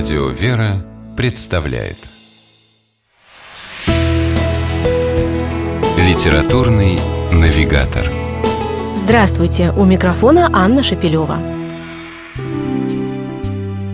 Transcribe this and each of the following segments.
Радио «Вера» представляет Литературный навигатор Здравствуйте! У микрофона Анна Шапилева.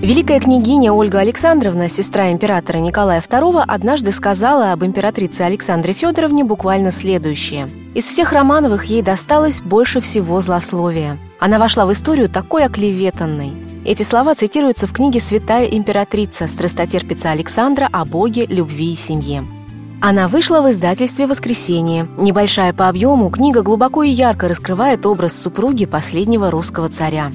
Великая княгиня Ольга Александровна, сестра императора Николая II, однажды сказала об императрице Александре Федоровне буквально следующее. Из всех Романовых ей досталось больше всего злословия. Она вошла в историю такой оклеветанной. Эти слова цитируются в книге «Святая императрица. Страстотерпица Александра о Боге, любви и семье». Она вышла в издательстве «Воскресенье». Небольшая по объему, книга глубоко и ярко раскрывает образ супруги последнего русского царя.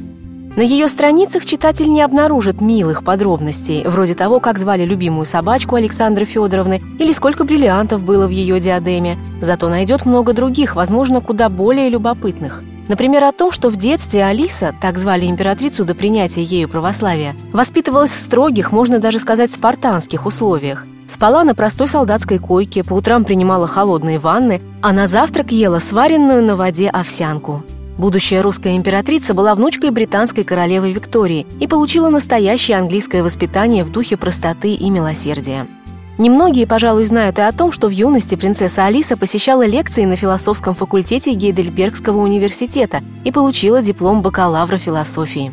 На ее страницах читатель не обнаружит милых подробностей, вроде того, как звали любимую собачку Александры Федоровны или сколько бриллиантов было в ее диадеме. Зато найдет много других, возможно, куда более любопытных. Например, о том, что в детстве Алиса, так звали императрицу до принятия ею православия, воспитывалась в строгих, можно даже сказать, спартанских условиях. Спала на простой солдатской койке, по утрам принимала холодные ванны, а на завтрак ела сваренную на воде овсянку. Будущая русская императрица была внучкой британской королевы Виктории и получила настоящее английское воспитание в духе простоты и милосердия. Немногие, пожалуй, знают и о том, что в юности принцесса Алиса посещала лекции на философском факультете Гейдельбергского университета и получила диплом бакалавра философии.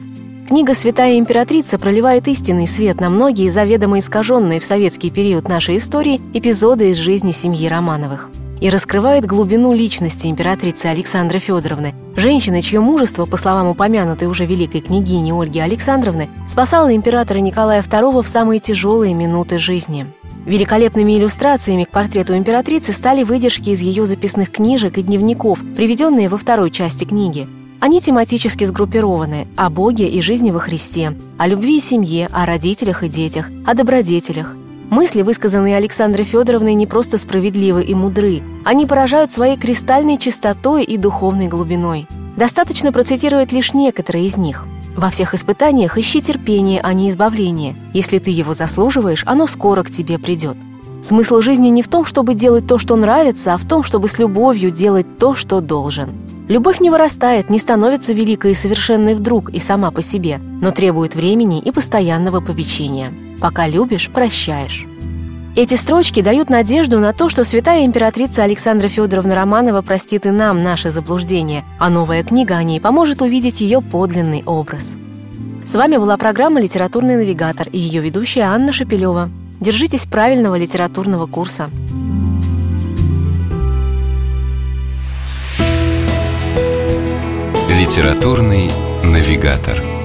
Книга «Святая императрица» проливает истинный свет на многие заведомо искаженные в советский период нашей истории эпизоды из жизни семьи Романовых и раскрывает глубину личности императрицы Александры Федоровны, женщины, чье мужество, по словам упомянутой уже великой княгини Ольги Александровны, спасало императора Николая II в самые тяжелые минуты жизни. Великолепными иллюстрациями к портрету императрицы стали выдержки из ее записных книжек и дневников, приведенные во второй части книги. Они тематически сгруппированы о Боге и жизни во Христе, о любви и семье, о родителях и детях, о добродетелях – Мысли, высказанные Александрой Федоровной, не просто справедливы и мудры. Они поражают своей кристальной чистотой и духовной глубиной. Достаточно процитировать лишь некоторые из них. Во всех испытаниях ищи терпение, а не избавление. Если ты его заслуживаешь, оно скоро к тебе придет. Смысл жизни не в том, чтобы делать то, что нравится, а в том, чтобы с любовью делать то, что должен. Любовь не вырастает, не становится великой и совершенной вдруг и сама по себе, но требует времени и постоянного попечения. Пока любишь, прощаешь. Эти строчки дают надежду на то, что святая императрица Александра Федоровна Романова простит и нам наше заблуждение, а новая книга о ней поможет увидеть ее подлинный образ. С вами была программа «Литературный навигатор» и ее ведущая Анна Шапилева. Держитесь правильного литературного курса. Литературный навигатор.